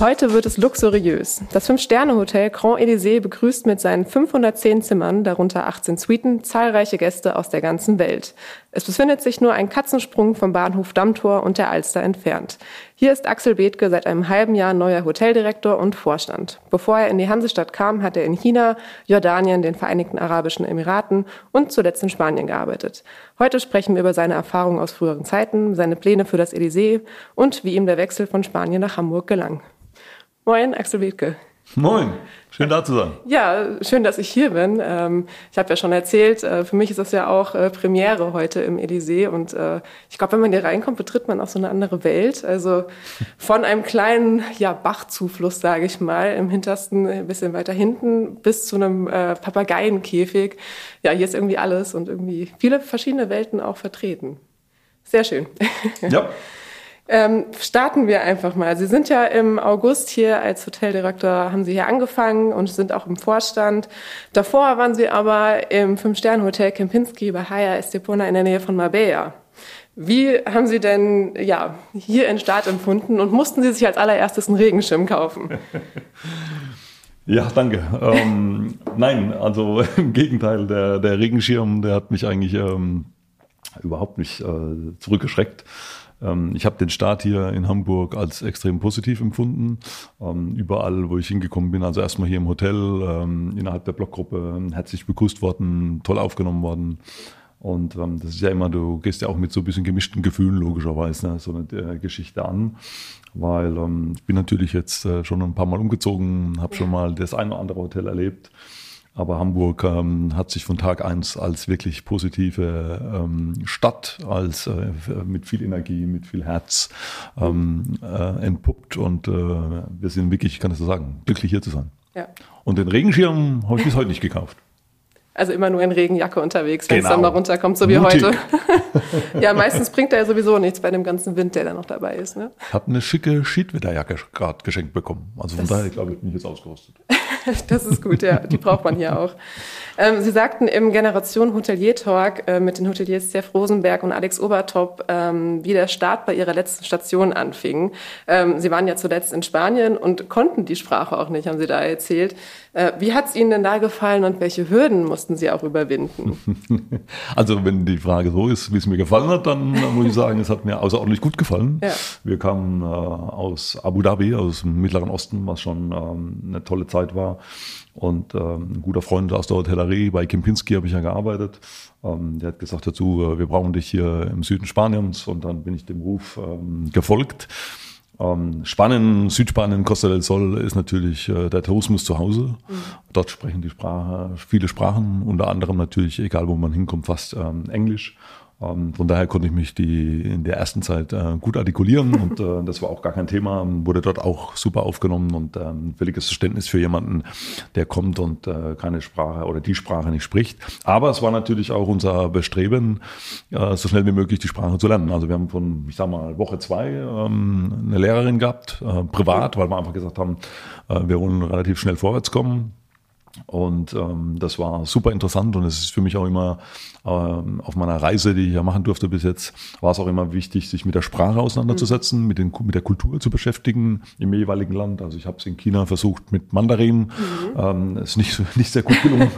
Heute wird es luxuriös. Das Fünf-Sterne-Hotel Grand Elysée begrüßt mit seinen 510 Zimmern, darunter 18 Suiten, zahlreiche Gäste aus der ganzen Welt. Es befindet sich nur ein Katzensprung vom Bahnhof Dammtor und der Alster entfernt. Hier ist Axel Bethke seit einem halben Jahr neuer Hoteldirektor und Vorstand. Bevor er in die Hansestadt kam, hat er in China, Jordanien, den Vereinigten Arabischen Emiraten und zuletzt in Spanien gearbeitet. Heute sprechen wir über seine Erfahrungen aus früheren Zeiten, seine Pläne für das Elysée und wie ihm der Wechsel von Spanien nach Hamburg gelang. Moin, Axel Bethke. Moin, schön da zu sein. Ja, schön, dass ich hier bin. Ähm, ich habe ja schon erzählt, äh, für mich ist das ja auch äh, Premiere heute im Elysée und äh, ich glaube, wenn man hier reinkommt, betritt man auch so eine andere Welt. Also von einem kleinen ja, Bachzufluss, sage ich mal, im hintersten, ein bisschen weiter hinten, bis zu einem Papageienkäfig. Ja, hier ist irgendwie alles und irgendwie viele verschiedene Welten auch vertreten. Sehr schön. Ja. Ähm, starten wir einfach mal. Sie sind ja im August hier als Hoteldirektor, haben Sie hier angefangen und sind auch im Vorstand. Davor waren Sie aber im Fünf-Sterne-Hotel Kempinski bei Haya Estepona in der Nähe von Marbella. Wie haben Sie denn ja, hier in Start empfunden und mussten Sie sich als allererstes einen Regenschirm kaufen? Ja, danke. Ähm, nein, also im Gegenteil, der, der Regenschirm, der hat mich eigentlich ähm, überhaupt nicht äh, zurückgeschreckt. Ähm, ich habe den Start hier in Hamburg als extrem positiv empfunden. Ähm, überall, wo ich hingekommen bin, also erstmal hier im Hotel, ähm, innerhalb der Blockgruppe, herzlich begrüßt worden, toll aufgenommen worden. Und das ist ja immer, du gehst ja auch mit so ein bisschen gemischten Gefühlen logischerweise ne, so eine äh, Geschichte an, weil ich bin natürlich jetzt äh, schon ein paar Mal umgezogen, habe schon mal das eine oder andere Hotel erlebt aber Hamburg ähm, hat sich von Tag eins als wirklich positive ähm, Stadt, als äh, mit viel Energie, mit viel Herz ähm, äh, entpuppt. Und äh, wir sind wirklich, ich kann das so sagen, glücklich hier zu sein. Ja. Und den Regenschirm habe ich bis heute nicht gekauft. Also immer nur in Regenjacke unterwegs, wenn genau. es dann mal runterkommt, so wie Mutig. heute. ja, meistens bringt er ja sowieso nichts bei dem ganzen Wind, der da noch dabei ist. Ne? Ich habe eine schicke Schiedwetterjacke gerade geschenkt bekommen. Also von das daher, glaube ich, bin ich jetzt ausgerüstet. das ist gut, ja. Die braucht man hier auch. Ähm, Sie sagten im Generation Hotelier Talk äh, mit den Hoteliers Jeff Rosenberg und Alex Obertop, ähm, wie der Start bei Ihrer letzten Station anfing. Ähm, Sie waren ja zuletzt in Spanien und konnten die Sprache auch nicht, haben Sie da erzählt. Äh, wie hat es Ihnen denn da gefallen und welche Hürden mussten Sie auch überwinden? Also wenn die Frage so ist, wie es mir gefallen hat, dann muss ich sagen, es hat mir außerordentlich gut gefallen. Ja. Wir kamen äh, aus Abu Dhabi, aus dem Mittleren Osten, was schon ähm, eine tolle Zeit war. Und ähm, ein guter Freund aus der Hotellerie, bei Kempinski habe ich ja gearbeitet, ähm, der hat gesagt dazu, äh, wir brauchen dich hier im Süden Spaniens. Und dann bin ich dem Ruf ähm, gefolgt. Ähm, Spanien, Südspanien, Costa del Sol ist natürlich äh, der Tourismus zu Hause. Mhm. Dort sprechen die Sprache, viele Sprachen, unter anderem natürlich, egal wo man hinkommt, fast ähm, Englisch. Ähm, von daher konnte ich mich die in der ersten Zeit äh, gut artikulieren und äh, das war auch gar kein Thema, wurde dort auch super aufgenommen und ähm, völliges Verständnis für jemanden, der kommt und äh, keine Sprache oder die Sprache nicht spricht. Aber es war natürlich auch unser Bestreben, so schnell wie möglich die Sprache zu lernen. Also wir haben von, ich sag mal, Woche zwei ähm, eine Lehrerin gehabt, privat, weil wir einfach gesagt haben, wir wollen relativ schnell vorwärts kommen. Und ähm, das war super interessant und es ist für mich auch immer ähm, auf meiner Reise, die ich ja machen durfte bis jetzt, war es auch immer wichtig, sich mit der Sprache auseinanderzusetzen, mhm. mit, den, mit der Kultur zu beschäftigen im jeweiligen Land. Also ich habe es in China versucht mit Mandarin, mhm. ähm, ist nicht, nicht sehr gut gelungen.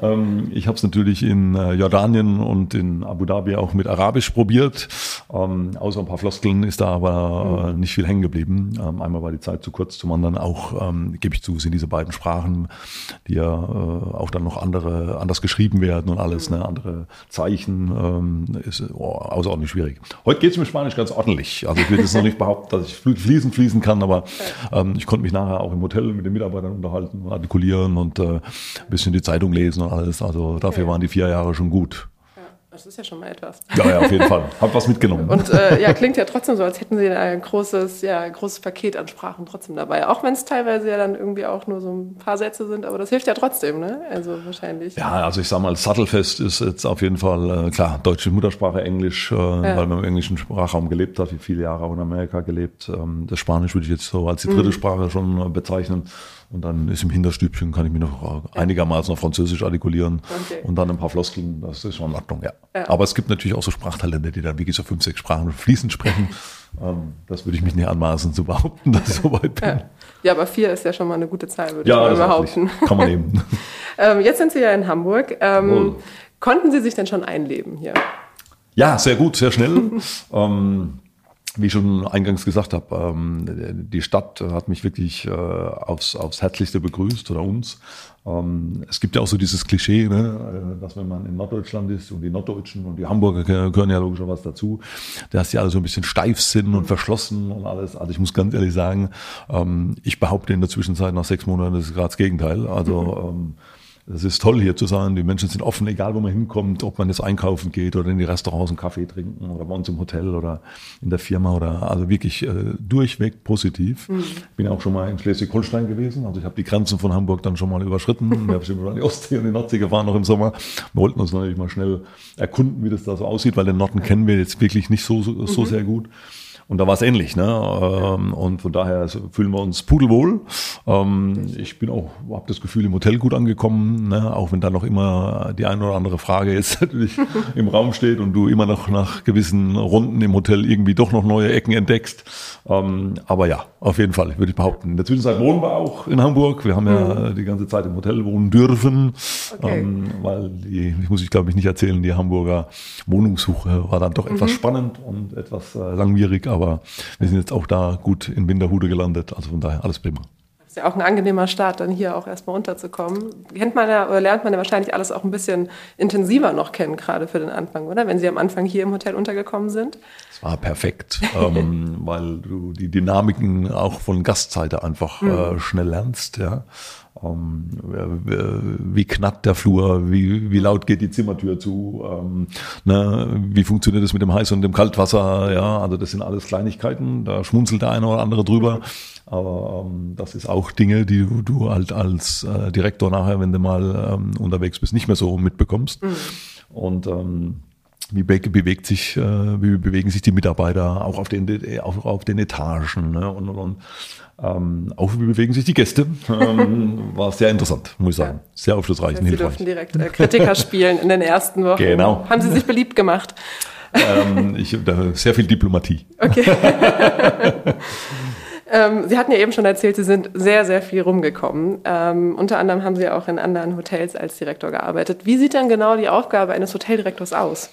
ähm, ich habe es natürlich in äh, Jordanien und in Abu Dhabi auch mit Arabisch probiert. Ähm, außer ein paar Floskeln ist da aber äh, mhm. nicht viel hängen geblieben. Ähm, einmal war die Zeit zu kurz, zum anderen auch, ähm, gebe ich zu, sind diese beiden Sprachen, die hier äh, auch dann noch andere, anders geschrieben werden und alles, ne, andere Zeichen, ähm, ist oh, außerordentlich schwierig. Heute geht es mir Spanisch ganz ordentlich. Also ich will jetzt noch nicht behaupten, dass ich fließen fließen kann, aber ähm, ich konnte mich nachher auch im Hotel mit den Mitarbeitern unterhalten, artikulieren und äh, ein bisschen die Zeitung lesen und alles. Also dafür waren die vier Jahre schon gut. Das ist ja schon mal etwas. Ja, ja, auf jeden Fall. Hab was mitgenommen. Und äh, ja, klingt ja trotzdem so, als hätten Sie ein großes, ja, großes Paket an Sprachen trotzdem dabei. Auch wenn es teilweise ja dann irgendwie auch nur so ein paar Sätze sind, aber das hilft ja trotzdem, ne? Also wahrscheinlich. Ja, also ich sag mal, Sattelfest ist jetzt auf jeden Fall, äh, klar, deutsche Muttersprache, Englisch, äh, ja. weil man im englischen Sprachraum gelebt hat, wie viele Jahre auch in Amerika gelebt. Ähm, das Spanisch würde ich jetzt so als die dritte mhm. Sprache schon äh, bezeichnen. Und dann ist im Hinterstübchen, kann ich mich noch einigermaßen auf Französisch artikulieren. Okay. Und dann ein paar Floskeln, das ist schon in Ordnung, ja. ja. Aber es gibt natürlich auch so Sprachtalente, die dann wirklich so fünf, sechs Sprachen fließend sprechen. Ähm, das würde ich mich nicht anmaßen zu behaupten, dass ich so weit bin. Ja. ja, aber vier ist ja schon mal eine gute Zahl, würde ja, ich mal behaupten. Kann man nehmen. ähm, jetzt sind Sie ja in Hamburg. Ähm, konnten Sie sich denn schon einleben hier? Ja, sehr gut, sehr schnell. ähm, wie ich schon eingangs gesagt habe, ähm, die Stadt hat mich wirklich äh, aufs, aufs Herzlichste begrüßt oder uns. Ähm, es gibt ja auch so dieses Klischee, ne, äh, dass wenn man in Norddeutschland ist und die Norddeutschen und die Hamburger gehören ja logischerweise dazu, dass die alle so ein bisschen steif sind und verschlossen und alles. Also ich muss ganz ehrlich sagen, ähm, ich behaupte in der Zwischenzeit nach sechs Monaten, das ist gerade das Gegenteil. Also ähm, es ist toll hier zu sein. Die Menschen sind offen, egal wo man hinkommt, ob man jetzt einkaufen geht oder in die Restaurants einen Kaffee trinken oder bei uns im Hotel oder in der Firma oder also wirklich äh, durchweg positiv. Mhm. Bin auch schon mal in Schleswig-Holstein gewesen. Also ich habe die Grenzen von Hamburg dann schon mal überschritten. Wir sind über die Ostsee und die Nordsee gefahren noch im Sommer. Wir wollten uns natürlich mal schnell erkunden, wie das da so aussieht, weil den Norden kennen wir jetzt wirklich nicht so, so, so mhm. sehr gut. Und da war es ähnlich. Ne? Ähm, und von daher fühlen wir uns pudelwohl. Ähm, ich bin auch, habe das Gefühl, im Hotel gut angekommen, ne? auch wenn da noch immer die eine oder andere Frage jetzt natürlich im Raum steht und du immer noch nach gewissen Runden im Hotel irgendwie doch noch neue Ecken entdeckst. Ähm, aber ja, auf jeden Fall, würde ich behaupten. In der Zwischenzeit wohnen wir auch in Hamburg. Wir haben ja mhm. die ganze Zeit im Hotel wohnen dürfen, okay. weil die, ich muss ich glaube ich nicht erzählen, die Hamburger Wohnungssuche war dann doch mhm. etwas spannend und etwas äh, langwierig aber wir sind jetzt auch da gut in Winterhude gelandet. Also von daher alles prima. Das ist ja auch ein angenehmer Start, dann hier auch erstmal unterzukommen. Kennt man ja oder lernt man ja wahrscheinlich alles auch ein bisschen intensiver noch kennen, gerade für den Anfang, oder? Wenn Sie am Anfang hier im Hotel untergekommen sind. Es war perfekt, ähm, weil du die Dynamiken auch von Gastseite einfach mhm. äh, schnell lernst, ja. Ähm, wie knackt der Flur, wie, wie laut geht die Zimmertür zu, ähm, ne, wie funktioniert das mit dem Heiß- und dem Kaltwasser, ja, also das sind alles Kleinigkeiten, da schmunzelt der eine oder andere drüber, aber ähm, das ist auch Dinge, die du, du halt als äh, Direktor nachher, wenn du mal ähm, unterwegs bist, nicht mehr so mitbekommst. Mhm. Und ähm, wie bewegt sich, äh, wie bewegen sich die Mitarbeiter auch auf den, auch auf den Etagen ne? und, und, und ähm, auch wie bewegen sich die Gäste. Ähm, war sehr interessant, muss ich sagen. Sehr aufschlussreich und hilfreich. Sie durften direkt äh, Kritiker spielen in den ersten Wochen. Genau. Haben Sie sich beliebt gemacht? ähm, ich, da, sehr viel Diplomatie. Okay. Ähm, Sie hatten ja eben schon erzählt, Sie sind sehr, sehr viel rumgekommen. Ähm, unter anderem haben Sie auch in anderen Hotels als Direktor gearbeitet. Wie sieht dann genau die Aufgabe eines Hoteldirektors aus?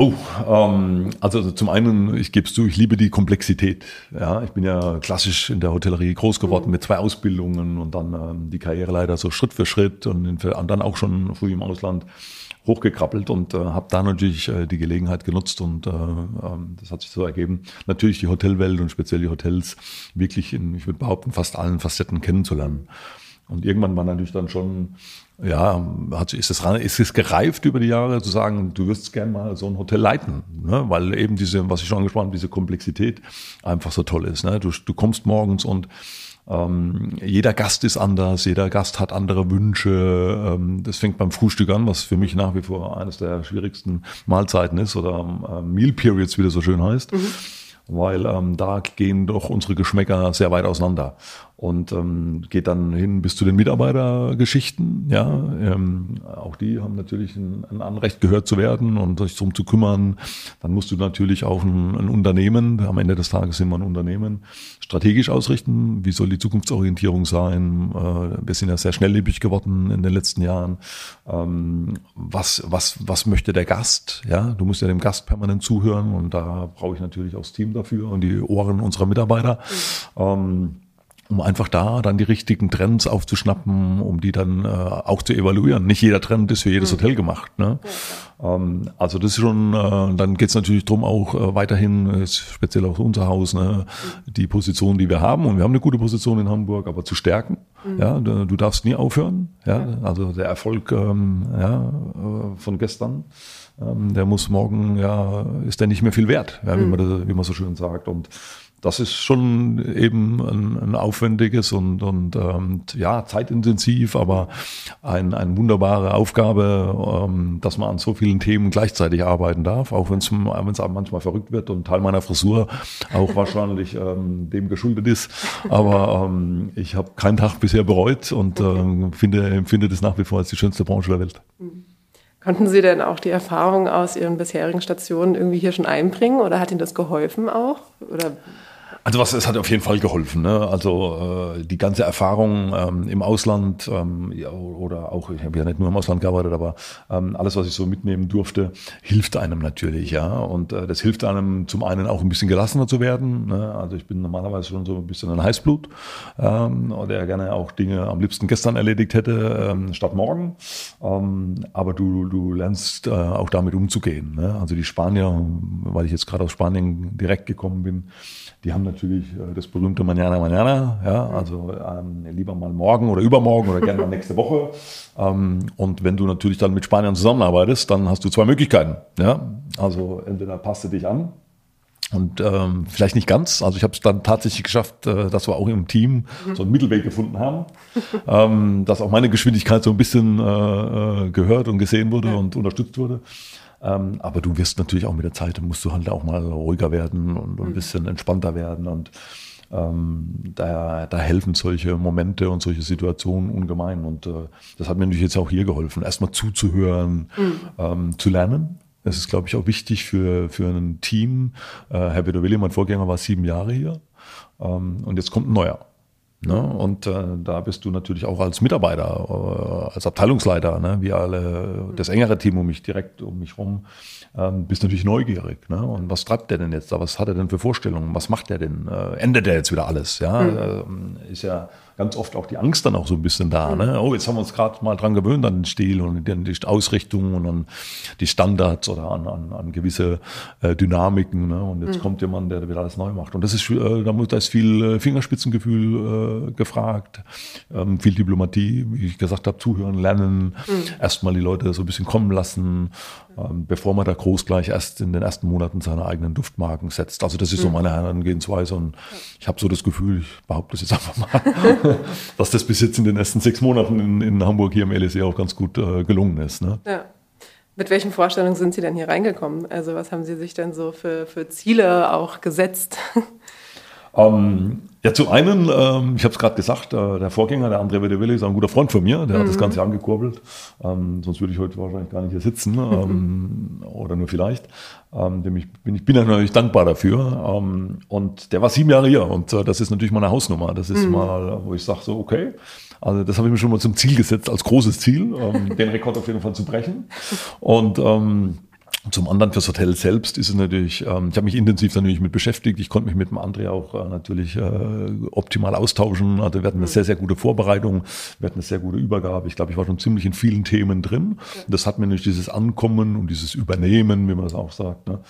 Oh, ähm, also zum einen, ich gebe es zu, ich liebe die Komplexität. Ja, ich bin ja klassisch in der Hotellerie groß geworden mhm. mit zwei Ausbildungen und dann ähm, die Karriere leider so Schritt für Schritt und, dann auch schon früh im Ausland hochgekrabbelt und äh, habe da natürlich äh, die Gelegenheit genutzt und äh, ähm, das hat sich so ergeben, natürlich die Hotelwelt und speziell die Hotels wirklich in, ich würde behaupten, fast allen Facetten kennenzulernen. Und irgendwann war natürlich dann schon ja, hat, ist, es, ist es gereift über die Jahre zu sagen, du wirst gern mal so ein Hotel leiten, ne? weil eben diese, was ich schon angesprochen habe, diese Komplexität einfach so toll ist. Ne? Du, du kommst morgens und ähm, jeder Gast ist anders, jeder Gast hat andere Wünsche. Ähm, das fängt beim Frühstück an, was für mich nach wie vor eines der schwierigsten Mahlzeiten ist oder ähm, Meal Periods, wie das so schön heißt. Mhm weil ähm, da gehen doch unsere Geschmäcker sehr weit auseinander und ähm, geht dann hin bis zu den Mitarbeitergeschichten. Ja, ähm, auch die haben natürlich ein, ein, Anrecht gehört zu werden und sich darum zu kümmern. Dann musst du natürlich auch ein, ein, Unternehmen, am Ende des Tages sind wir ein Unternehmen, strategisch ausrichten. Wie soll die Zukunftsorientierung sein? Äh, wir sind ja sehr schnelllebig geworden in den letzten Jahren. Ähm, was, was, was möchte der Gast? Ja, du musst ja dem Gast permanent zuhören und da brauche ich natürlich auch das Team dafür und die Ohren unserer Mitarbeiter. Mhm. Ähm, um einfach da dann die richtigen Trends aufzuschnappen, um die dann äh, auch zu evaluieren. Nicht jeder Trend ist für jedes mhm. Hotel gemacht. Ne? Ähm, also das ist schon, äh, dann geht es natürlich drum auch äh, weiterhin, speziell auch unser Haus, ne, mhm. die Position, die wir haben. Und wir haben eine gute Position in Hamburg, aber zu stärken. Mhm. Ja, du, du, darfst nie aufhören. Ja? ja. Also der Erfolg ähm, ja, äh, von gestern ähm, der muss morgen, ja, ist der nicht mehr viel wert, ja, wie, mhm. man das, wie man so schön sagt. Und das ist schon eben ein, ein aufwendiges und, und ähm, ja, zeitintensiv, aber ein, eine wunderbare Aufgabe, ähm, dass man an so vielen Themen gleichzeitig arbeiten darf, auch wenn es manchmal verrückt wird und Teil meiner Frisur auch wahrscheinlich ähm, dem geschuldet ist. Aber ähm, ich habe keinen Tag bisher bereut und ähm, finde, empfinde das nach wie vor als die schönste Branche der Welt. Mhm. Konnten Sie denn auch die Erfahrung aus Ihren bisherigen Stationen irgendwie hier schon einbringen oder hat Ihnen das geholfen auch? Oder also was, es hat auf jeden Fall geholfen. Ne? Also äh, die ganze Erfahrung ähm, im Ausland ähm, ja, oder auch, ich habe ja nicht nur im Ausland gearbeitet, aber ähm, alles, was ich so mitnehmen durfte, hilft einem natürlich. Ja, und äh, das hilft einem zum einen auch ein bisschen gelassener zu werden. Ne? Also ich bin normalerweise schon so ein bisschen ein Heißblut, ähm, der gerne auch Dinge am liebsten gestern erledigt hätte ähm, statt morgen. Ähm, aber du, du lernst äh, auch damit umzugehen. Ne? Also die Spanier, weil ich jetzt gerade aus Spanien direkt gekommen bin, die haben natürlich äh, das berühmte Manana Manana, ja, also ähm, lieber mal morgen oder übermorgen oder gerne mal nächste Woche. Ähm, und wenn du natürlich dann mit Spaniern zusammenarbeitest, dann hast du zwei Möglichkeiten. Ja? Also entweder passt du dich an und ähm, vielleicht nicht ganz. Also ich habe es dann tatsächlich geschafft, äh, dass wir auch im Team mhm. so einen Mittelweg gefunden haben, ähm, dass auch meine Geschwindigkeit so ein bisschen äh, äh gehört und gesehen wurde und unterstützt wurde. Ähm, aber du wirst natürlich auch mit der Zeit, musst du halt auch mal ruhiger werden und, und ein mhm. bisschen entspannter werden. Und ähm, da, da helfen solche Momente und solche Situationen ungemein. Und äh, das hat mir natürlich jetzt auch hier geholfen, erstmal zuzuhören, mhm. ähm, zu lernen. Das ist, glaube ich, auch wichtig für, für ein Team. Äh, Herr Willi, mein Vorgänger, war sieben Jahre hier. Ähm, und jetzt kommt ein neuer. Ne? Und äh, da bist du natürlich auch als Mitarbeiter, äh, als Abteilungsleiter, ne? wie alle, das engere Team um mich direkt um mich rum, ähm, bist natürlich neugierig. Ne? Und was treibt der denn jetzt da? Was hat er denn für Vorstellungen? Was macht der denn? Äh, ändert der jetzt wieder alles? Ja, mhm. äh, ist ja ganz oft auch die Angst dann auch so ein bisschen da. Ne? Mhm. Oh, jetzt haben wir uns gerade mal dran gewöhnt an den Stil und die Ausrichtung und an die Standards oder an, an, an gewisse äh, Dynamiken. Ne? Und jetzt mhm. kommt jemand, der wieder alles neu macht. Und das ist, äh, da, muss, da ist viel äh, Fingerspitzengefühl äh, gefragt, ähm, viel Diplomatie, wie ich gesagt habe, zuhören, lernen, mhm. erstmal die Leute so ein bisschen kommen lassen, bevor man da groß gleich erst in den ersten Monaten seine eigenen Duftmarken setzt. Also das ist so mhm. meine Herangehensweise und ich habe so das Gefühl, ich behaupte das jetzt einfach mal, dass das bis jetzt in den ersten sechs Monaten in, in Hamburg hier im LSE auch ganz gut äh, gelungen ist. Ne? Ja. Mit welchen Vorstellungen sind Sie denn hier reingekommen? Also was haben Sie sich denn so für, für Ziele auch gesetzt? Ähm, ja, zum einen, ähm, ich habe es gerade gesagt, äh, der Vorgänger, der André Vedeville, ist ein guter Freund von mir, der mhm. hat das mhm. Ganze angekurbelt. Ähm, sonst würde ich heute wahrscheinlich gar nicht hier sitzen ähm, oder nur vielleicht. Ähm, dem ich, bin, ich bin natürlich dankbar dafür. Ähm, und der war sieben Jahre hier und äh, das ist natürlich meine Hausnummer. Das ist mhm. mal, wo ich sage so, okay, also das habe ich mir schon mal zum Ziel gesetzt, als großes Ziel, ähm, den Rekord auf jeden Fall zu brechen. Und ähm, zum anderen fürs Hotel selbst ist es natürlich, ähm, ich habe mich intensiv natürlich mit beschäftigt. Ich konnte mich mit dem André auch äh, natürlich äh, optimal austauschen. Also wir hatten eine mhm. sehr, sehr gute Vorbereitung, wir hatten eine sehr gute Übergabe. Ich glaube, ich war schon ziemlich in vielen Themen drin. Das hat mir natürlich dieses Ankommen und dieses Übernehmen, wie man das auch sagt, ne,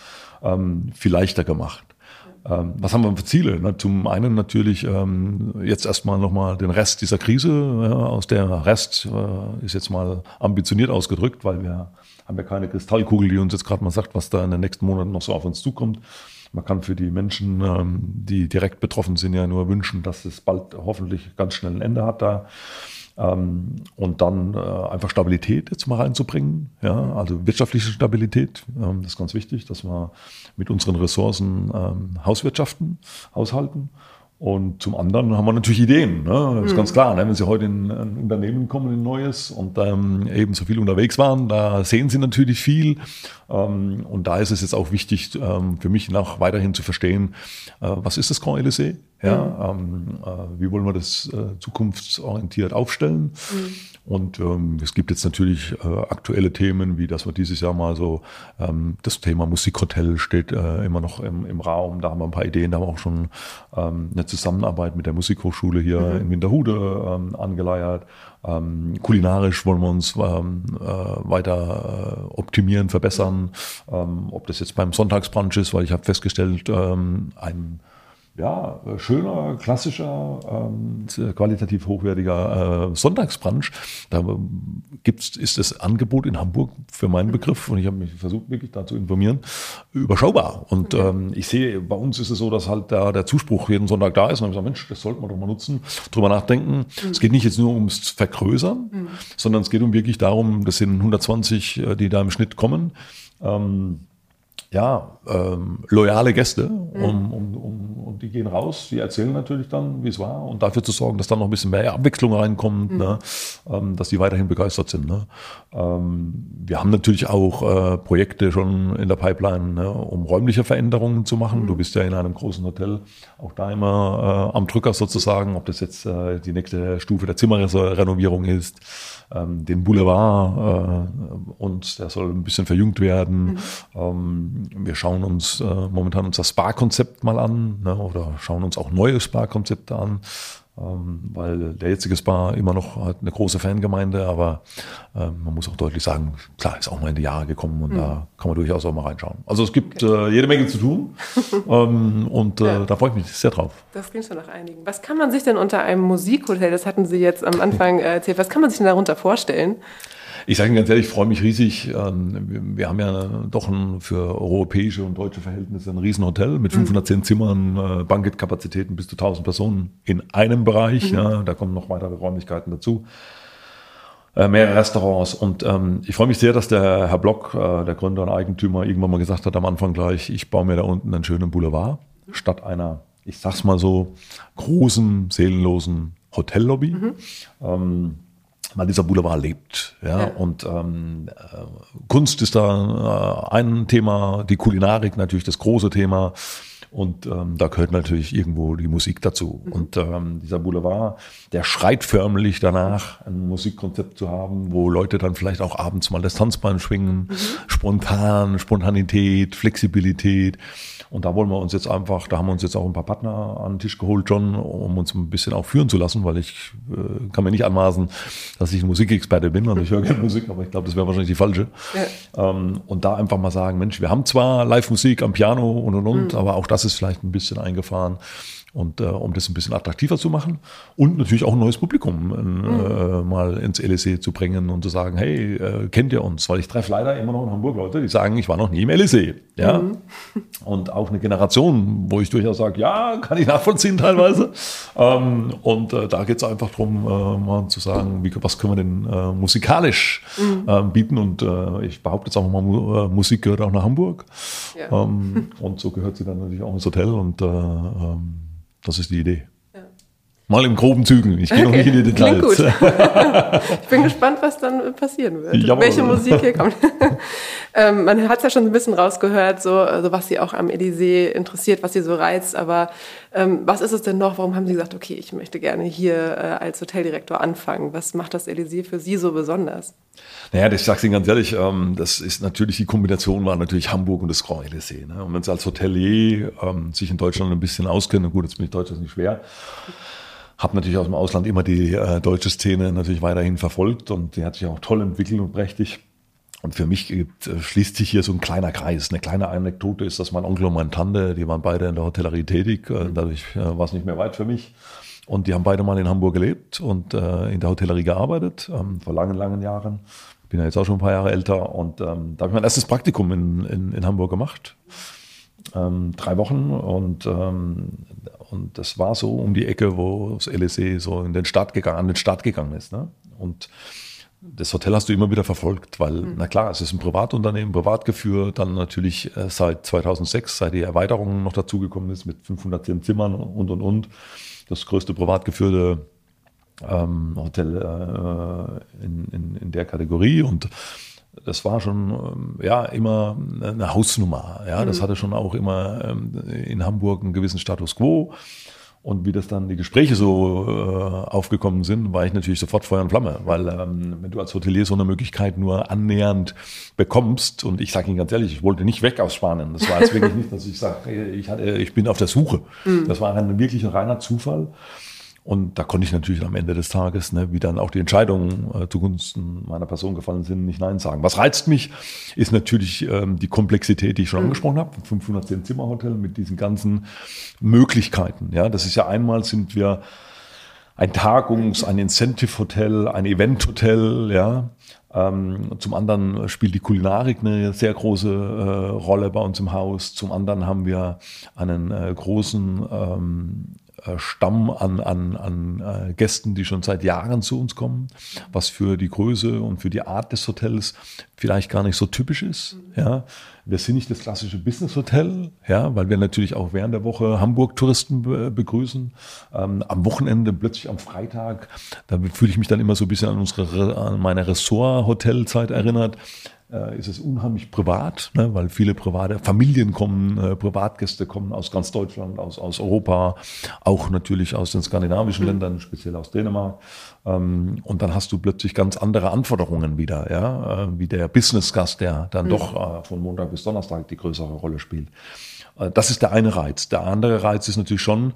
ähm, viel leichter gemacht. Ähm, was haben wir für Ziele? Na, zum einen natürlich ähm, jetzt erstmal nochmal den Rest dieser Krise, ja, aus der Rest äh, ist jetzt mal ambitioniert ausgedrückt, weil wir haben ja keine Kristallkugel, die uns jetzt gerade mal sagt, was da in den nächsten Monaten noch so auf uns zukommt. Man kann für die Menschen, ähm, die direkt betroffen sind, ja nur wünschen, dass es bald hoffentlich ganz schnell ein Ende hat da. Ähm, und dann äh, einfach Stabilität jetzt mal reinzubringen, ja, also wirtschaftliche Stabilität, ähm, das ist ganz wichtig, dass wir mit unseren Ressourcen Hauswirtschaften, haushalten und zum anderen haben wir natürlich Ideen. Ne? Das ist mhm. ganz klar. Ne? Wenn Sie heute in ein Unternehmen kommen, in ein neues und ähm, eben so viel unterwegs waren, da sehen Sie natürlich viel. Ähm, und da ist es jetzt auch wichtig ähm, für mich noch weiterhin zu verstehen, äh, was ist das Grand Elysée? Ja, mhm. ähm, äh, wie wollen wir das äh, zukunftsorientiert aufstellen? Mhm. Und ähm, es gibt jetzt natürlich äh, aktuelle Themen, wie dass wir dieses Jahr mal so, ähm, das Thema Musikhotel steht äh, immer noch im, im Raum. Da haben wir ein paar Ideen, da haben wir auch schon ähm, eine Zusammenarbeit mit der Musikhochschule hier mhm. in Winterhude ähm, angeleiert. Ähm, kulinarisch wollen wir uns ähm, äh, weiter äh, optimieren, verbessern. Ähm, ob das jetzt beim Sonntagsbrunch ist, weil ich habe festgestellt, ein ja, schöner, klassischer, ähm, qualitativ hochwertiger äh, Sonntagsbrunch. Da gibt's, ist das Angebot in Hamburg für meinen Begriff, und ich habe mich versucht, wirklich da zu informieren, überschaubar. Und ähm, ich sehe, bei uns ist es so, dass halt da der Zuspruch jeden Sonntag da ist. Und ich gesagt, Mensch, das sollten wir doch mal nutzen, drüber nachdenken. Mhm. Es geht nicht jetzt nur ums Vergrößern, mhm. sondern es geht um wirklich darum, das sind 120, äh, die da im Schnitt kommen. Ähm, ja, ähm, loyale Gäste mhm. um, um, um, und die gehen raus, die erzählen natürlich dann, wie es war und dafür zu sorgen, dass dann noch ein bisschen mehr Abwechslung reinkommt, mhm. ne? ähm, dass die weiterhin begeistert sind. Ne? Ähm, wir haben natürlich auch äh, Projekte schon in der Pipeline, ne? um räumliche Veränderungen zu machen. Mhm. Du bist ja in einem großen Hotel auch da immer äh, am Drücker sozusagen, ob das jetzt äh, die nächste Stufe der Zimmerrenovierung ist ähm, den Boulevard äh, und der soll ein bisschen verjüngt werden. Mhm. Ähm, wir schauen uns äh, momentan unser Spa-Konzept mal an ne, oder schauen uns auch neue Spa-Konzepte an. Ähm, weil der jetzige Spa immer noch hat eine große Fangemeinde, aber ähm, man muss auch deutlich sagen, klar, ist auch mal in die Jahre gekommen und mhm. da kann man durchaus auch mal reinschauen. Also es gibt okay. äh, jede Menge zu tun ähm, und äh, ja. da freue ich mich sehr drauf. Das klingt schon nach einigen. Was kann man sich denn unter einem Musikhotel, das hatten Sie jetzt am Anfang äh, erzählt, was kann man sich denn darunter vorstellen? Ich sage Ihnen ganz ehrlich, ich freue mich riesig. Ähm, wir haben ja doch ein, für europäische und deutsche Verhältnisse ein Riesenhotel mit 510 mhm. Zimmern, äh, Banketkapazitäten bis zu 1000 Personen in einem Bereich. Mhm. Ja, da kommen noch weitere Räumlichkeiten dazu. Äh, mehrere Restaurants. Und ähm, ich freue mich sehr, dass der Herr Block, äh, der Gründer und Eigentümer, irgendwann mal gesagt hat am Anfang gleich, ich baue mir da unten einen schönen Boulevard statt einer, ich sag's mal so, großen, seelenlosen Hotellobby. Mhm. Ähm, weil dieser Boulevard lebt. Ja, ja. und ähm, äh, Kunst ist da äh, ein Thema, die Kulinarik natürlich das große Thema. Und ähm, da gehört natürlich irgendwo die Musik dazu. Mhm. Und ähm, dieser Boulevard, der schreit förmlich danach, ein Musikkonzept zu haben, wo Leute dann vielleicht auch abends mal das Tanzbein schwingen, mhm. spontan, Spontanität, Flexibilität. Und da wollen wir uns jetzt einfach, da haben wir uns jetzt auch ein paar Partner an den Tisch geholt, John, um uns ein bisschen auch führen zu lassen, weil ich äh, kann mir nicht anmaßen, dass ich ein Musikexperte bin. Also ich höre gerne Musik, aber ich glaube, das wäre wahrscheinlich die falsche. Ja. Ähm, und da einfach mal sagen, Mensch, wir haben zwar Live-Musik am Piano und und und, mhm. aber auch das ist vielleicht ein bisschen eingefahren. Und äh, um das ein bisschen attraktiver zu machen und natürlich auch ein neues Publikum äh, mhm. mal ins LSE zu bringen und zu sagen, hey, äh, kennt ihr uns? Weil ich treffe leider immer noch in Hamburg Leute, die sagen, ich war noch nie im LSE. Ja? Mhm. Und auch eine Generation, wo ich durchaus sage, ja, kann ich nachvollziehen teilweise. ähm, und äh, da geht es einfach darum, äh, mal zu sagen, wie, was können wir denn äh, musikalisch mhm. Ähm, bieten. Und ich behaupte jetzt auch mal, Musik gehört auch nach Hamburg. Ja. Ähm, und so gehört sie dann natürlich auch ins Hotel und ähm, das ist die Idee. Mal im groben Zügen. Ich gehe okay. noch nicht in die Details. Klingt gut. ich bin gespannt, was dann passieren wird. Jawohl. Welche Musik hier kommt. ähm, man hat es ja schon ein bisschen rausgehört, so also was Sie auch am Elysée interessiert, was Sie so reizt. Aber ähm, was ist es denn noch? Warum haben Sie gesagt, okay, ich möchte gerne hier äh, als Hoteldirektor anfangen? Was macht das Elysée für Sie so besonders? Naja, ich sage Ihnen ganz ehrlich, ähm, das ist natürlich die Kombination war natürlich Hamburg und das Grand Elysée. Ne? Und wenn Sie als Hotelier ähm, sich in Deutschland ein bisschen auskennen, gut, jetzt bin ich Deutsch, das ist nicht schwer habe natürlich aus dem Ausland immer die äh, deutsche Szene natürlich weiterhin verfolgt und die hat sich auch toll entwickelt und prächtig. Und für mich gibt, äh, schließt sich hier so ein kleiner Kreis. Eine kleine Anekdote ist, dass mein Onkel und meine Tante, die waren beide in der Hotellerie tätig, äh, dadurch äh, war es nicht mehr weit für mich. Und die haben beide mal in Hamburg gelebt und äh, in der Hotellerie gearbeitet, ähm, vor langen, langen Jahren. Bin ja jetzt auch schon ein paar Jahre älter und ähm, da habe ich mein erstes Praktikum in, in, in Hamburg gemacht ähm, drei Wochen und, ähm, und das war so um die Ecke, wo das LSE so in den Start gegangen, an den Start gegangen ist. Ne? Und das Hotel hast du immer wieder verfolgt, weil, mhm. na klar, es ist ein Privatunternehmen, privat geführt, dann natürlich äh, seit 2006, seit die Erweiterung noch dazugekommen ist mit 510 Zimmern und, und, und, das größte privat geführte ähm, Hotel äh, in, in, in der Kategorie und das war schon ähm, ja immer eine Hausnummer. Ja, das mhm. hatte schon auch immer ähm, in Hamburg einen gewissen Status quo. Und wie das dann die Gespräche so äh, aufgekommen sind, war ich natürlich sofort Feuer und Flamme, weil ähm, wenn du als Hotelier so eine Möglichkeit nur annähernd bekommst, und ich sage Ihnen ganz ehrlich, ich wollte nicht weg aus Spanien. Das war jetzt wirklich nicht, dass ich sage, ich, ich bin auf der Suche. Mhm. Das war ein wirklich ein reiner Zufall. Und da konnte ich natürlich am Ende des Tages, ne, wie dann auch die Entscheidungen äh, zugunsten meiner Person gefallen sind, nicht Nein sagen. Was reizt mich, ist natürlich ähm, die Komplexität, die ich schon mhm. angesprochen habe. 510 Zimmer Hotel mit diesen ganzen Möglichkeiten. Ja, das ist ja einmal sind wir ein Tagungs-, ein Incentive-Hotel, ein Event-Hotel, ja. Ähm, zum anderen spielt die Kulinarik eine sehr große äh, Rolle bei uns im Haus. Zum anderen haben wir einen äh, großen ähm, äh, Stamm an, an, an äh, Gästen, die schon seit Jahren zu uns kommen, was für die Größe und für die Art des Hotels vielleicht gar nicht so typisch ist. Ja, wir sind nicht das klassische Business Hotel, ja, weil wir natürlich auch während der Woche Hamburg-Touristen be begrüßen. Ähm, am Wochenende, plötzlich am Freitag, da fühle ich mich dann immer so ein bisschen an unsere, an meine Ressort-Hotelzeit erinnert äh, ist es unheimlich privat, ne, weil viele private Familien kommen, äh, Privatgäste kommen aus ganz Deutschland, aus, aus Europa, auch natürlich aus den skandinavischen mhm. Ländern, speziell aus Dänemark. Ähm, und dann hast du plötzlich ganz andere Anforderungen wieder, ja, äh, wie der Business-Gast, der dann mhm. doch äh, von Montag bis Donnerstag die größere Rolle spielt. Äh, das ist der eine Reiz. Der andere Reiz ist natürlich schon,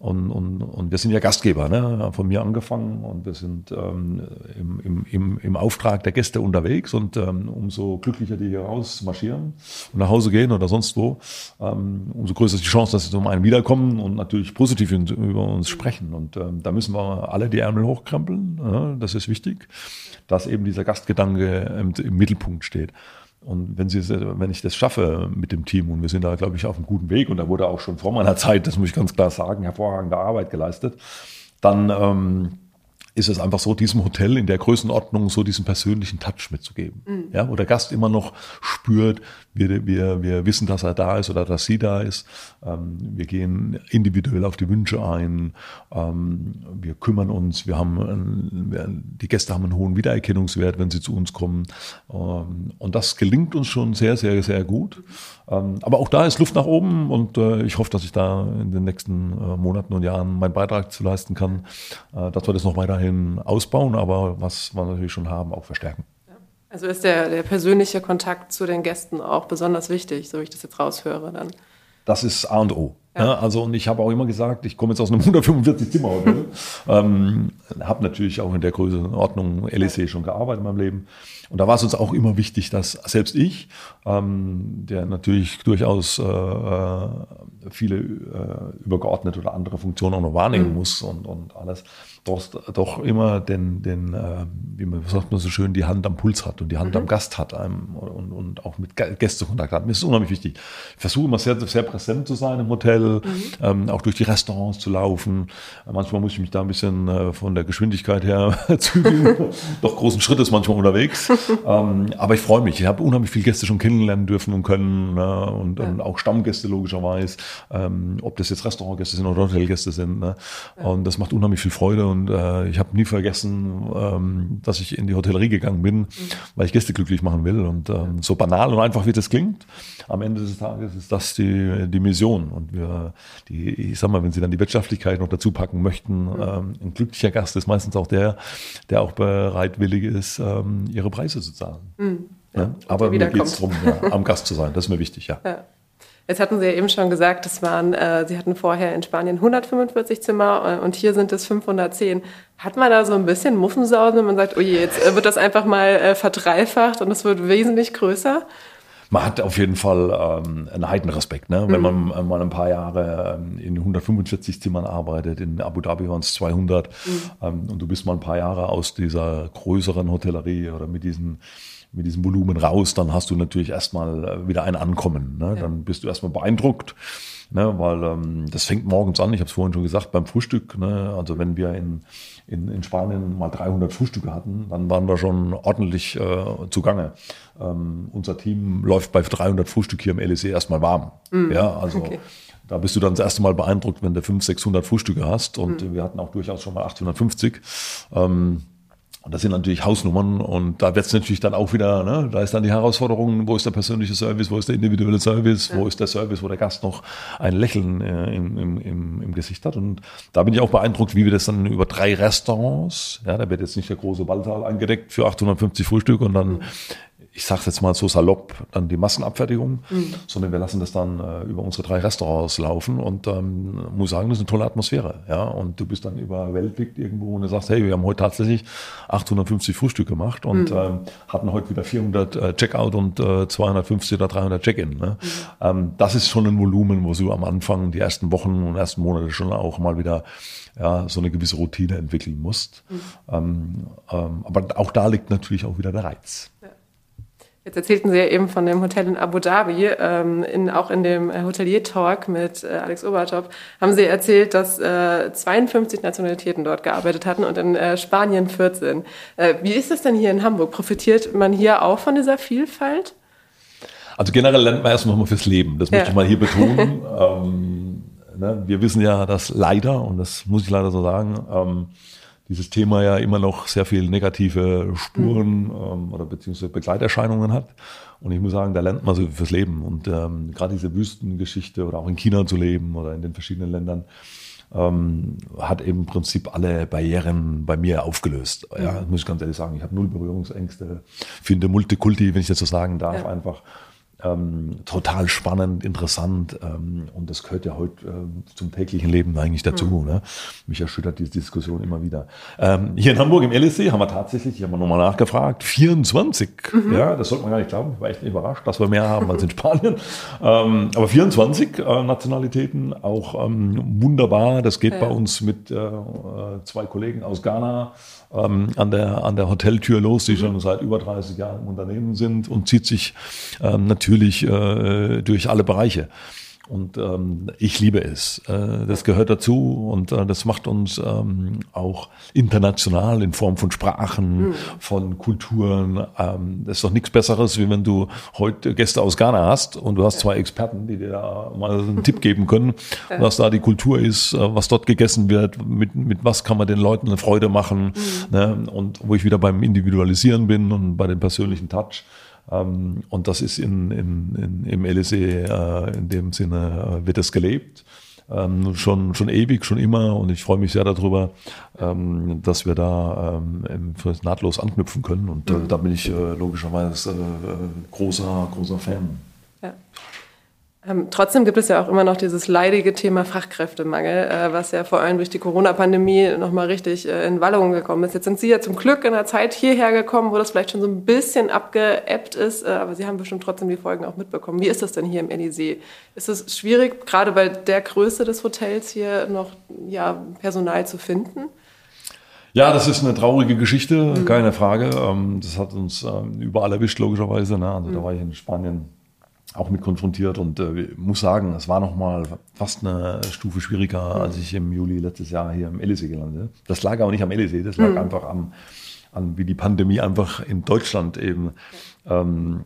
und, und, und wir sind ja Gastgeber, ne? von mir angefangen und wir sind ähm, im, im, im Auftrag der Gäste unterwegs und ähm, umso glücklicher die hier raus marschieren und nach Hause gehen oder sonst wo, ähm, umso größer ist die Chance, dass sie zum einen wiederkommen und natürlich positiv über uns sprechen. Und ähm, da müssen wir alle die Ärmel hochkrempeln, ja? das ist wichtig, dass eben dieser Gastgedanke im, im Mittelpunkt steht. Und wenn, sie, wenn ich das schaffe mit dem Team, und wir sind da, glaube ich, auf einem guten Weg, und da wurde auch schon vor meiner Zeit, das muss ich ganz klar sagen, hervorragende Arbeit geleistet, dann ähm, ist es einfach so, diesem Hotel in der Größenordnung so diesen persönlichen Touch mitzugeben. Mhm. Ja, wo der Gast immer noch spürt, wir, wir, wir wissen, dass er da ist oder dass sie da ist. Ähm, wir gehen individuell auf die Wünsche ein. Ähm, wir kümmern uns. Wir haben, äh, die Gäste haben einen hohen Wiedererkennungswert, wenn sie zu uns kommen. Ähm, und das gelingt uns schon sehr, sehr, sehr gut. Aber auch da ist Luft nach oben und äh, ich hoffe, dass ich da in den nächsten äh, Monaten und Jahren meinen Beitrag zu leisten kann, äh, dass wir das noch weiterhin ausbauen, aber was wir natürlich schon haben, auch verstärken. Also ist der, der persönliche Kontakt zu den Gästen auch besonders wichtig, so wie ich das jetzt raushöre dann. Das ist A und O. Ja. Ja, also und ich habe auch immer gesagt, ich komme jetzt aus einem 145 Zimmer Hotel, ähm, habe natürlich auch in der Größenordnung LEC schon gearbeitet in meinem Leben und da war es uns auch immer wichtig, dass selbst ich, ähm, der natürlich durchaus äh, äh viele äh, übergeordnete oder andere Funktionen auch noch wahrnehmen mhm. muss und, und alles, doch, doch immer den, den äh, wie man sagt man so schön, die Hand am Puls hat und die Hand mhm. am Gast hat einem und, und auch mit Gästekontakt hat. Mir ist es unheimlich wichtig. Ich versuche immer sehr, sehr präsent zu sein im Hotel, mhm. ähm, auch durch die Restaurants zu laufen. Manchmal muss ich mich da ein bisschen äh, von der Geschwindigkeit her zügeln. Doch großen Schritt ist manchmal unterwegs. ähm, aber ich freue mich. Ich habe unheimlich viele Gäste schon kennenlernen dürfen und können ne? und, ja. und, auch Stammgäste logischerweise, ähm, ob das jetzt Restaurantgäste sind oder Hotelgäste sind. Ne? Ja. Und das macht unheimlich viel Freude und äh, ich habe nie vergessen, ähm, dass ich in die Hotellerie gegangen bin, mhm. weil ich Gäste glücklich machen will. Und ähm, so banal und einfach wie das klingt, am Ende des Tages ist das die, die Mission. Und wir, die, ich sag mal, wenn Sie dann die Wirtschaftlichkeit noch dazu packen möchten, mhm. ähm, ein glücklicher Gast ist meistens auch der, der auch bereitwillig ist, ähm, ihre Preise zu zahlen. Mhm. Ja, aber mir geht es darum, ja, am Gast zu sein. Das ist mir wichtig, ja. ja. Jetzt hatten Sie ja eben schon gesagt, das waren, äh, Sie hatten vorher in Spanien 145 Zimmer äh, und hier sind es 510. Hat man da so ein bisschen Muffensausen, wenn man sagt, oh je, jetzt äh, wird das einfach mal äh, verdreifacht und es wird wesentlich größer? Man hat auf jeden Fall ähm, einen Heidenrespekt. Ne? Wenn mhm. man äh, mal ein paar Jahre ähm, in 145 Zimmern arbeitet, in Abu Dhabi waren es 200 mhm. ähm, und du bist mal ein paar Jahre aus dieser größeren Hotellerie oder mit diesen mit diesem Volumen raus, dann hast du natürlich erstmal äh, wieder ein Ankommen. Ne? Ja. Dann bist du erstmal beeindruckt, ne? weil ähm, das fängt morgens an, ich habe es vorhin schon gesagt, beim Frühstück. Ne? Also wenn wir in, in, in Spanien mal 300 Frühstücke hatten, dann waren wir schon ordentlich äh, zugange. Ähm, unser Team läuft bei 300 Frühstück hier im LEC erstmal warm. Mhm. Ja, also okay. Da bist du dann das erste Mal beeindruckt, wenn du 500, 600 Frühstücke hast. Und mhm. wir hatten auch durchaus schon mal 850. Ähm, Und das sind natürlich Hausnummern und da wird es natürlich dann auch wieder, ne, da ist dann die Herausforderung, wo ist der persönliche Service, wo ist der individuelle Service, ja. wo ist der Service, wo der Gast noch ein Lächeln äh, im, im, im, im Gesicht hat. Und da bin ich auch beeindruckt, wie wir das dann über drei Restaurants, ja, da wird jetzt nicht der große Ballsaal eingedeckt für 850 Frühstück und dann mhm ich sage jetzt mal so salopp, dann die Massenabfertigung, mhm. sondern wir lassen das dann äh, über unsere drei Restaurants laufen und ähm, muss sagen, das ist eine tolle Atmosphäre. Ja? Und du bist dann überwältigt irgendwo und du sagst, hey, wir haben heute tatsächlich 850 Frühstück gemacht und mhm. ähm, hatten heute wieder 400 äh, Checkout und äh, 250 oder 300 Check-in. Ne? Mhm. Ähm, das ist schon ein Volumen, wo du am Anfang die ersten Wochen und ersten Monate schon auch mal wieder ja, so eine gewisse Routine entwickeln musst. Mhm. Ähm, ähm, aber auch da liegt natürlich auch wieder der Reiz. Jetzt erzählten Sie ja eben von dem Hotel in Abu Dhabi, ähm, in, auch in dem äh, Hotelier-Talk mit äh, Alex Obertop, haben Sie erzählt, dass äh, 52 Nationalitäten dort gearbeitet hatten und in äh, Spanien 14. Äh, wie ist das denn hier in Hamburg? Profitiert man hier auch von dieser Vielfalt? Also generell lernt man erstmal fürs Leben, das ja. möchte ich mal hier betonen. ähm, ne, wir wissen ja, dass leider, und das muss ich leider so sagen, ähm, dieses Thema ja immer noch sehr viel negative Spuren mhm. ähm, oder beziehungsweise Begleiterscheinungen hat. Und ich muss sagen, da lernt man so fürs Leben. Und ähm, gerade diese Wüstengeschichte oder auch in China zu leben oder in den verschiedenen Ländern, ähm, hat im Prinzip alle Barrieren bei mir aufgelöst. Ja, mhm. muss ich ganz ehrlich sagen. Ich habe null Berührungsängste, finde Multikulti, wenn ich das so sagen darf, ja. einfach ähm, total spannend, interessant ähm, und das gehört ja heute äh, zum täglichen Leben eigentlich dazu. Mhm. Ne? Mich erschüttert diese Diskussion immer wieder. Ähm, hier in Hamburg im LSC haben wir tatsächlich, ich habe nochmal nachgefragt, 24. Mhm. Ja, das sollte man gar nicht glauben. Ich war echt überrascht, dass wir mehr haben als in Spanien. Ähm, aber 24 äh, Nationalitäten, auch ähm, wunderbar. Das geht ja. bei uns mit äh, äh zwei Kollegen aus Ghana ähm, an, der, an der Hoteltür los, die mhm. schon seit über 30 Jahren im Unternehmen sind und zieht sich ähm, natürlich äh, durch alle Bereiche. Und ähm, ich liebe es. Äh, das gehört dazu und äh, das macht uns ähm, auch international in Form von Sprachen, mhm. von Kulturen. Ähm, das ist doch nichts Besseres, wie wenn du heute Gäste aus Ghana hast und du hast zwei Experten, die dir da mal einen Tipp geben können, was da die Kultur ist, äh, was dort gegessen wird, mit, mit was kann man den Leuten eine Freude machen. Mhm. Ne? Und wo ich wieder beim Individualisieren bin und bei dem persönlichen Touch. Ähm, und das ist in, in, in, im LSE äh, in dem Sinne, äh, wird es gelebt. Ähm, schon, schon ewig, schon immer und ich freue mich sehr darüber, ähm, dass wir da ähm, nahtlos anknüpfen können und äh, mhm. da bin ich äh, logischerweise äh, großer, großer Fan. Ja. Ähm, trotzdem gibt es ja auch immer noch dieses leidige Thema Fachkräftemangel, äh, was ja vor allem durch die Corona-Pandemie nochmal richtig äh, in Wallung gekommen ist. Jetzt sind Sie ja zum Glück in der Zeit hierher gekommen, wo das vielleicht schon so ein bisschen abgeebbt ist, äh, aber Sie haben bestimmt trotzdem die Folgen auch mitbekommen. Wie ist das denn hier im Elysée? Ist es schwierig, gerade bei der Größe des Hotels hier noch ja, Personal zu finden? Ja, das ist eine traurige Geschichte, mhm. keine Frage. Ähm, das hat uns ähm, überall erwischt, logischerweise. Ne? Also mhm. da war ich in Spanien auch mit konfrontiert und äh, muss sagen, es war noch mal fast eine Stufe schwieriger, mhm. als ich im Juli letztes Jahr hier im Elysee gelandet. Das lag aber nicht am Elysee, das lag mhm. einfach am, an wie die Pandemie einfach in Deutschland eben, ähm,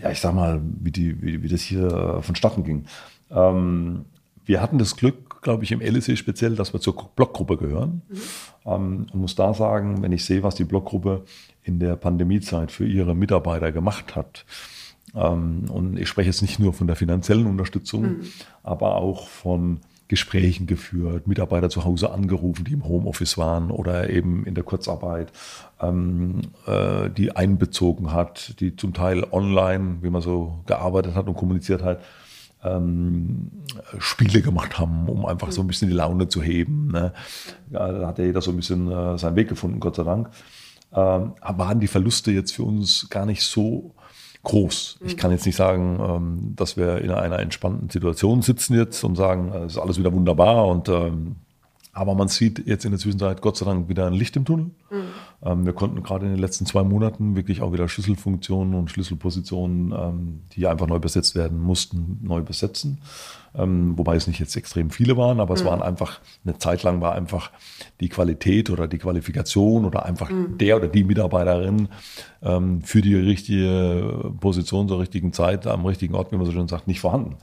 ja, ich sag mal, wie, die, wie, wie das hier vonstatten ging. Ähm, wir hatten das Glück, glaube ich, im LSE speziell, dass wir zur Blockgruppe gehören. Mhm. Ähm, und muss da sagen, wenn ich sehe, was die Blockgruppe in der Pandemiezeit für ihre Mitarbeiter gemacht hat, und ich spreche jetzt nicht nur von der finanziellen Unterstützung, mhm. aber auch von Gesprächen geführt, Mitarbeiter zu Hause angerufen, die im Homeoffice waren oder eben in der Kurzarbeit, ähm, äh, die einbezogen hat, die zum Teil online, wie man so gearbeitet hat und kommuniziert hat, ähm, Spiele gemacht haben, um einfach so ein bisschen die Laune zu heben. Ne? Ja, da hat ja jeder so ein bisschen äh, seinen Weg gefunden, Gott sei Dank. Ähm, waren die Verluste jetzt für uns gar nicht so groß. Ich kann jetzt nicht sagen, ähm, dass wir in einer entspannten Situation sitzen jetzt und sagen, es ist alles wieder wunderbar und ähm, aber man sieht jetzt in der Zwischenzeit Gott sei Dank wieder ein Licht im Tunnel. Mhm. Ähm, wir konnten gerade in den letzten zwei Monaten wirklich auch wieder Schlüsselfunktionen und Schlüsselpositionen, die einfach neu besetzt werden mussten, neu besetzen ähm, wobei es nicht jetzt extrem viele waren, aber mhm. es waren einfach, eine Zeit lang war einfach die Qualität oder die Qualifikation oder einfach mhm. der oder die Mitarbeiterin ähm, für die richtige Position zur richtigen Zeit am richtigen Ort, wie man so schön sagt, nicht vorhanden.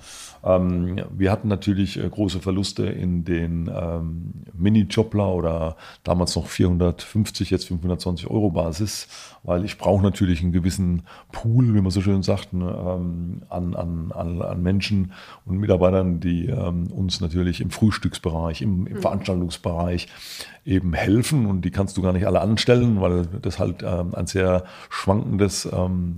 Ähm, wir hatten natürlich äh, große Verluste in den ähm, Mini-Jobler oder damals noch 450, jetzt 500 120 Euro Basis, weil ich brauche natürlich einen gewissen Pool, wie man so schön sagt, ne, ähm, an, an, an, an Menschen und Mitarbeitern, die ähm, uns natürlich im Frühstücksbereich, im, im mhm. Veranstaltungsbereich eben helfen und die kannst du gar nicht alle anstellen, weil das halt ein sehr schwankendes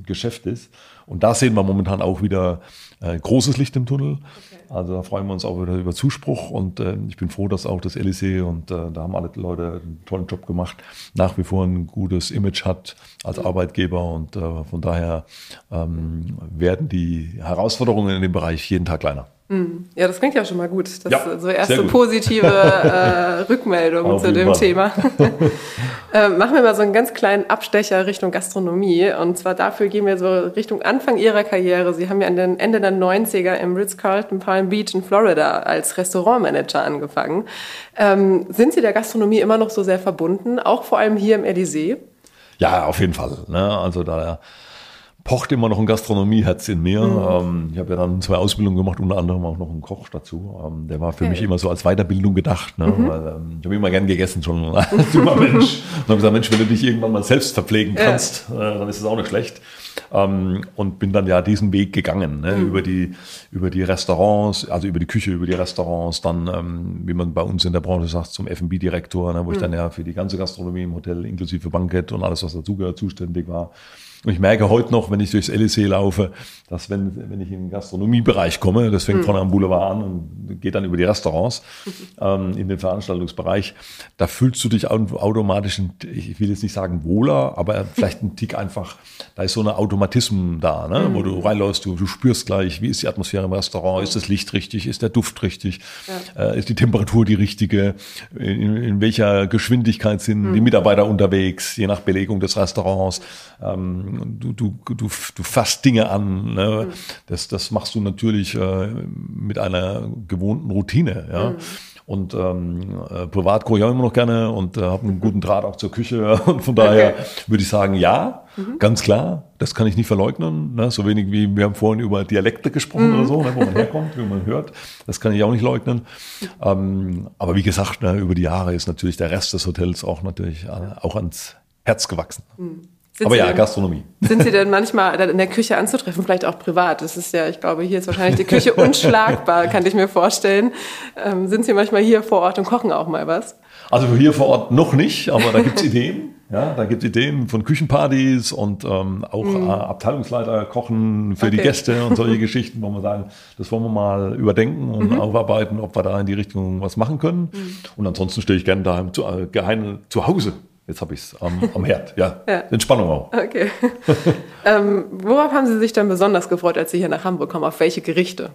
Geschäft ist. Und da sehen wir momentan auch wieder äh, großes Licht im Tunnel. Okay. Also da freuen wir uns auch wieder über Zuspruch und äh, ich bin froh, dass auch das LEC und äh, da haben alle Leute einen tollen Job gemacht, nach wie vor ein gutes Image hat als mhm. Arbeitgeber und äh, von daher ähm, werden die Herausforderungen in dem Bereich jeden Tag kleiner. Hm. Ja, das klingt ja schon mal gut. Das ja, ist so erste positive äh, Rückmeldung zu dem Fall. Thema. äh, machen wir mal so einen ganz kleinen Abstecher Richtung Gastronomie. Und zwar dafür gehen wir so Richtung Anfang Ihrer Karriere. Sie haben ja an den Ende der 90er im Ritz-Carlton Palm Beach in Florida als Restaurantmanager angefangen. Ähm, sind Sie der Gastronomie immer noch so sehr verbunden, auch vor allem hier im Elysée? Ja, auf jeden Fall. Ne? Also da pocht immer noch ein Gastronomieherz in mir. Mhm. Ähm, ich habe ja dann zwei Ausbildungen gemacht, unter anderem auch noch einen Koch dazu. Ähm, der war für okay. mich immer so als Weiterbildung gedacht. Ne? Mhm. Weil, ähm, ich habe immer gern gegessen schon als junger Mensch. Und habe gesagt, Mensch, wenn du dich irgendwann mal selbst verpflegen kannst, ja. äh, dann ist es auch nicht schlecht. Und bin dann ja diesen Weg gegangen, ne? mhm. über, die, über die Restaurants, also über die Küche, über die Restaurants, dann, wie man bei uns in der Branche sagt, zum F&B-Direktor, ne? wo ich mhm. dann ja für die ganze Gastronomie im Hotel inklusive Bankett und alles, was dazugehört, zuständig war. Und ich merke heute noch, wenn ich durchs LEC laufe, dass wenn, wenn ich in den Gastronomiebereich komme, das fängt mhm. vorne am Boulevard an und geht dann über die Restaurants ähm, in den Veranstaltungsbereich, da fühlst du dich automatisch, ich will jetzt nicht sagen wohler, aber vielleicht ein Tick einfach, da ist so eine Automatismus da, ne? Mhm. wo du reinläufst, du, du spürst gleich, wie ist die Atmosphäre im Restaurant, ist das Licht richtig, ist der Duft richtig, ja. äh, ist die Temperatur die richtige, in, in welcher Geschwindigkeit sind mhm. die Mitarbeiter unterwegs, je nach Belegung des Restaurants. Ähm, du, du, du, du fasst Dinge an. Ne? Mhm. Das, das machst du natürlich äh, mit einer gewohnten Routine. Ja? Mhm. Und ähm, äh, privat koche ich auch immer noch gerne und äh, habe einen guten Draht auch zur Küche. Und von daher okay. würde ich sagen, ja, mhm. ganz klar, das kann ich nicht verleugnen. Ne? So wenig wie wir haben vorhin über Dialekte gesprochen mhm. oder so, ne? wo man herkommt, wie man hört. Das kann ich auch nicht leugnen. Ähm, aber wie gesagt, ne, über die Jahre ist natürlich der Rest des Hotels auch natürlich äh, auch ans Herz gewachsen. Mhm. Sind Aber Sie ja, denn, Gastronomie. Sind Sie denn manchmal in der Küche anzutreffen, vielleicht auch privat? Das ist ja, ich glaube, hier ist wahrscheinlich die Küche unschlagbar, kann ich mir vorstellen. Ähm, sind Sie manchmal hier vor Ort und kochen auch mal was? Also hier vor Ort noch nicht, aber da gibt es Ideen. Ja, da gibt es Ideen von Küchenpartys und ähm, auch mhm. äh, Abteilungsleiter kochen für okay. die Gäste und solche Geschichten, wo wir sagen, das wollen wir mal überdenken und mhm. aufarbeiten, ob wir da in die Richtung was machen können. Mhm. Und ansonsten stehe ich gerne daheim zu, äh, geheim zu Hause Jetzt habe ich es am, am, Herd, ja. ja. Entspannung auch. Okay. ähm, worauf haben Sie sich dann besonders gefreut, als Sie hier nach Hamburg kommen? Auf welche Gerichte?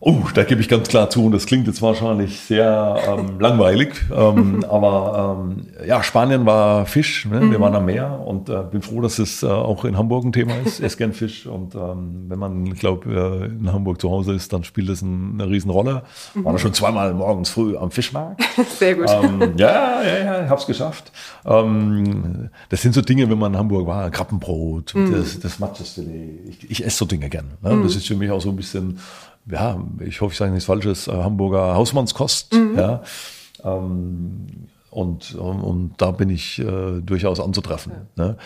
Oh, da gebe ich ganz klar zu, und das klingt jetzt wahrscheinlich sehr ähm, langweilig, ähm, aber ähm, ja, Spanien war Fisch, ne? wir mhm. waren am Meer und äh, bin froh, dass es äh, auch in Hamburg ein Thema ist. Ess gern Fisch und ähm, wenn man, ich glaube, äh, in Hamburg zu Hause ist, dann spielt das ein, eine Riesenrolle. Mhm. War da schon zweimal morgens früh am Fischmarkt. Sehr gut. Ähm, ja, ja, ja, ich habe es geschafft. Ähm, das sind so Dinge, wenn man in Hamburg war, Krabbenbrot, mhm. das, das Matschesfilet. Ich, ich esse so Dinge gern. Ne? Mhm. Das ist für mich auch so ein bisschen ja, ich hoffe, ich sage nichts Falsches, äh, Hamburger Hausmannskost. Mhm. Ja. Ähm, und, und, da bin ich äh, durchaus anzutreffen. Ja. Ne?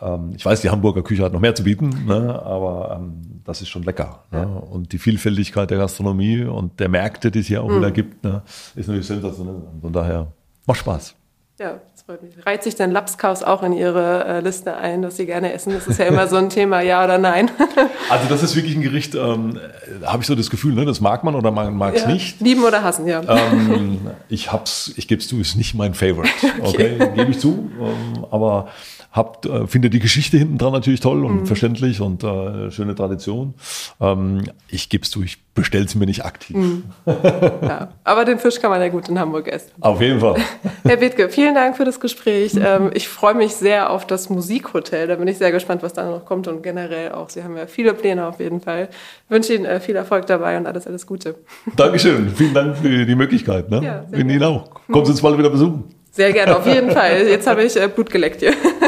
Ähm, ich weiß, die Hamburger Küche hat noch mehr zu bieten, ne? aber ähm, das ist schon lecker. Ne? Ja. Ne? Und die Vielfältigkeit der Gastronomie und der Märkte, die es hier auch mhm. wieder gibt, ne? ist natürlich sensationell. Von daher macht Spaß. Ja, das freut mich. Reiht sich denn Lapskaus auch in Ihre äh, Liste ein, dass Sie gerne essen? Das ist ja immer so ein Thema, ja oder nein. also das ist wirklich ein Gericht, ähm, da habe ich so das Gefühl, ne, das mag man oder man mag es ja. nicht. Lieben oder hassen, ja. Ähm, ich hab's, ich gebe es zu, ist nicht mein Favorite. Okay, okay gebe ich zu. Ähm, aber Habt, äh, finde die Geschichte hinten dran natürlich toll und mhm. verständlich und äh, schöne Tradition. Ähm, ich gebe es zu, ich bestelle es mir nicht aktiv. Mhm. Ja, aber den Fisch kann man ja gut in Hamburg essen. Auf jeden Fall. Herr Wittke, vielen Dank für das Gespräch. Ähm, ich freue mich sehr auf das Musikhotel. Da bin ich sehr gespannt, was da noch kommt und generell auch. Sie haben ja viele Pläne auf jeden Fall. Ich wünsche Ihnen äh, viel Erfolg dabei und alles, alles Gute. Dankeschön. Vielen Dank für die Möglichkeit. Ne? Ja, Ihnen auch. Kommen Sie uns bald wieder besuchen. Sehr gerne, auf jeden Fall. Jetzt habe ich äh, Blut geleckt hier.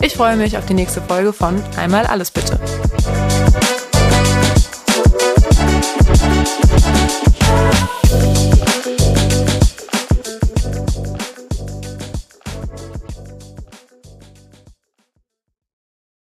Ich freue mich auf die nächste Folge von Einmal alles bitte.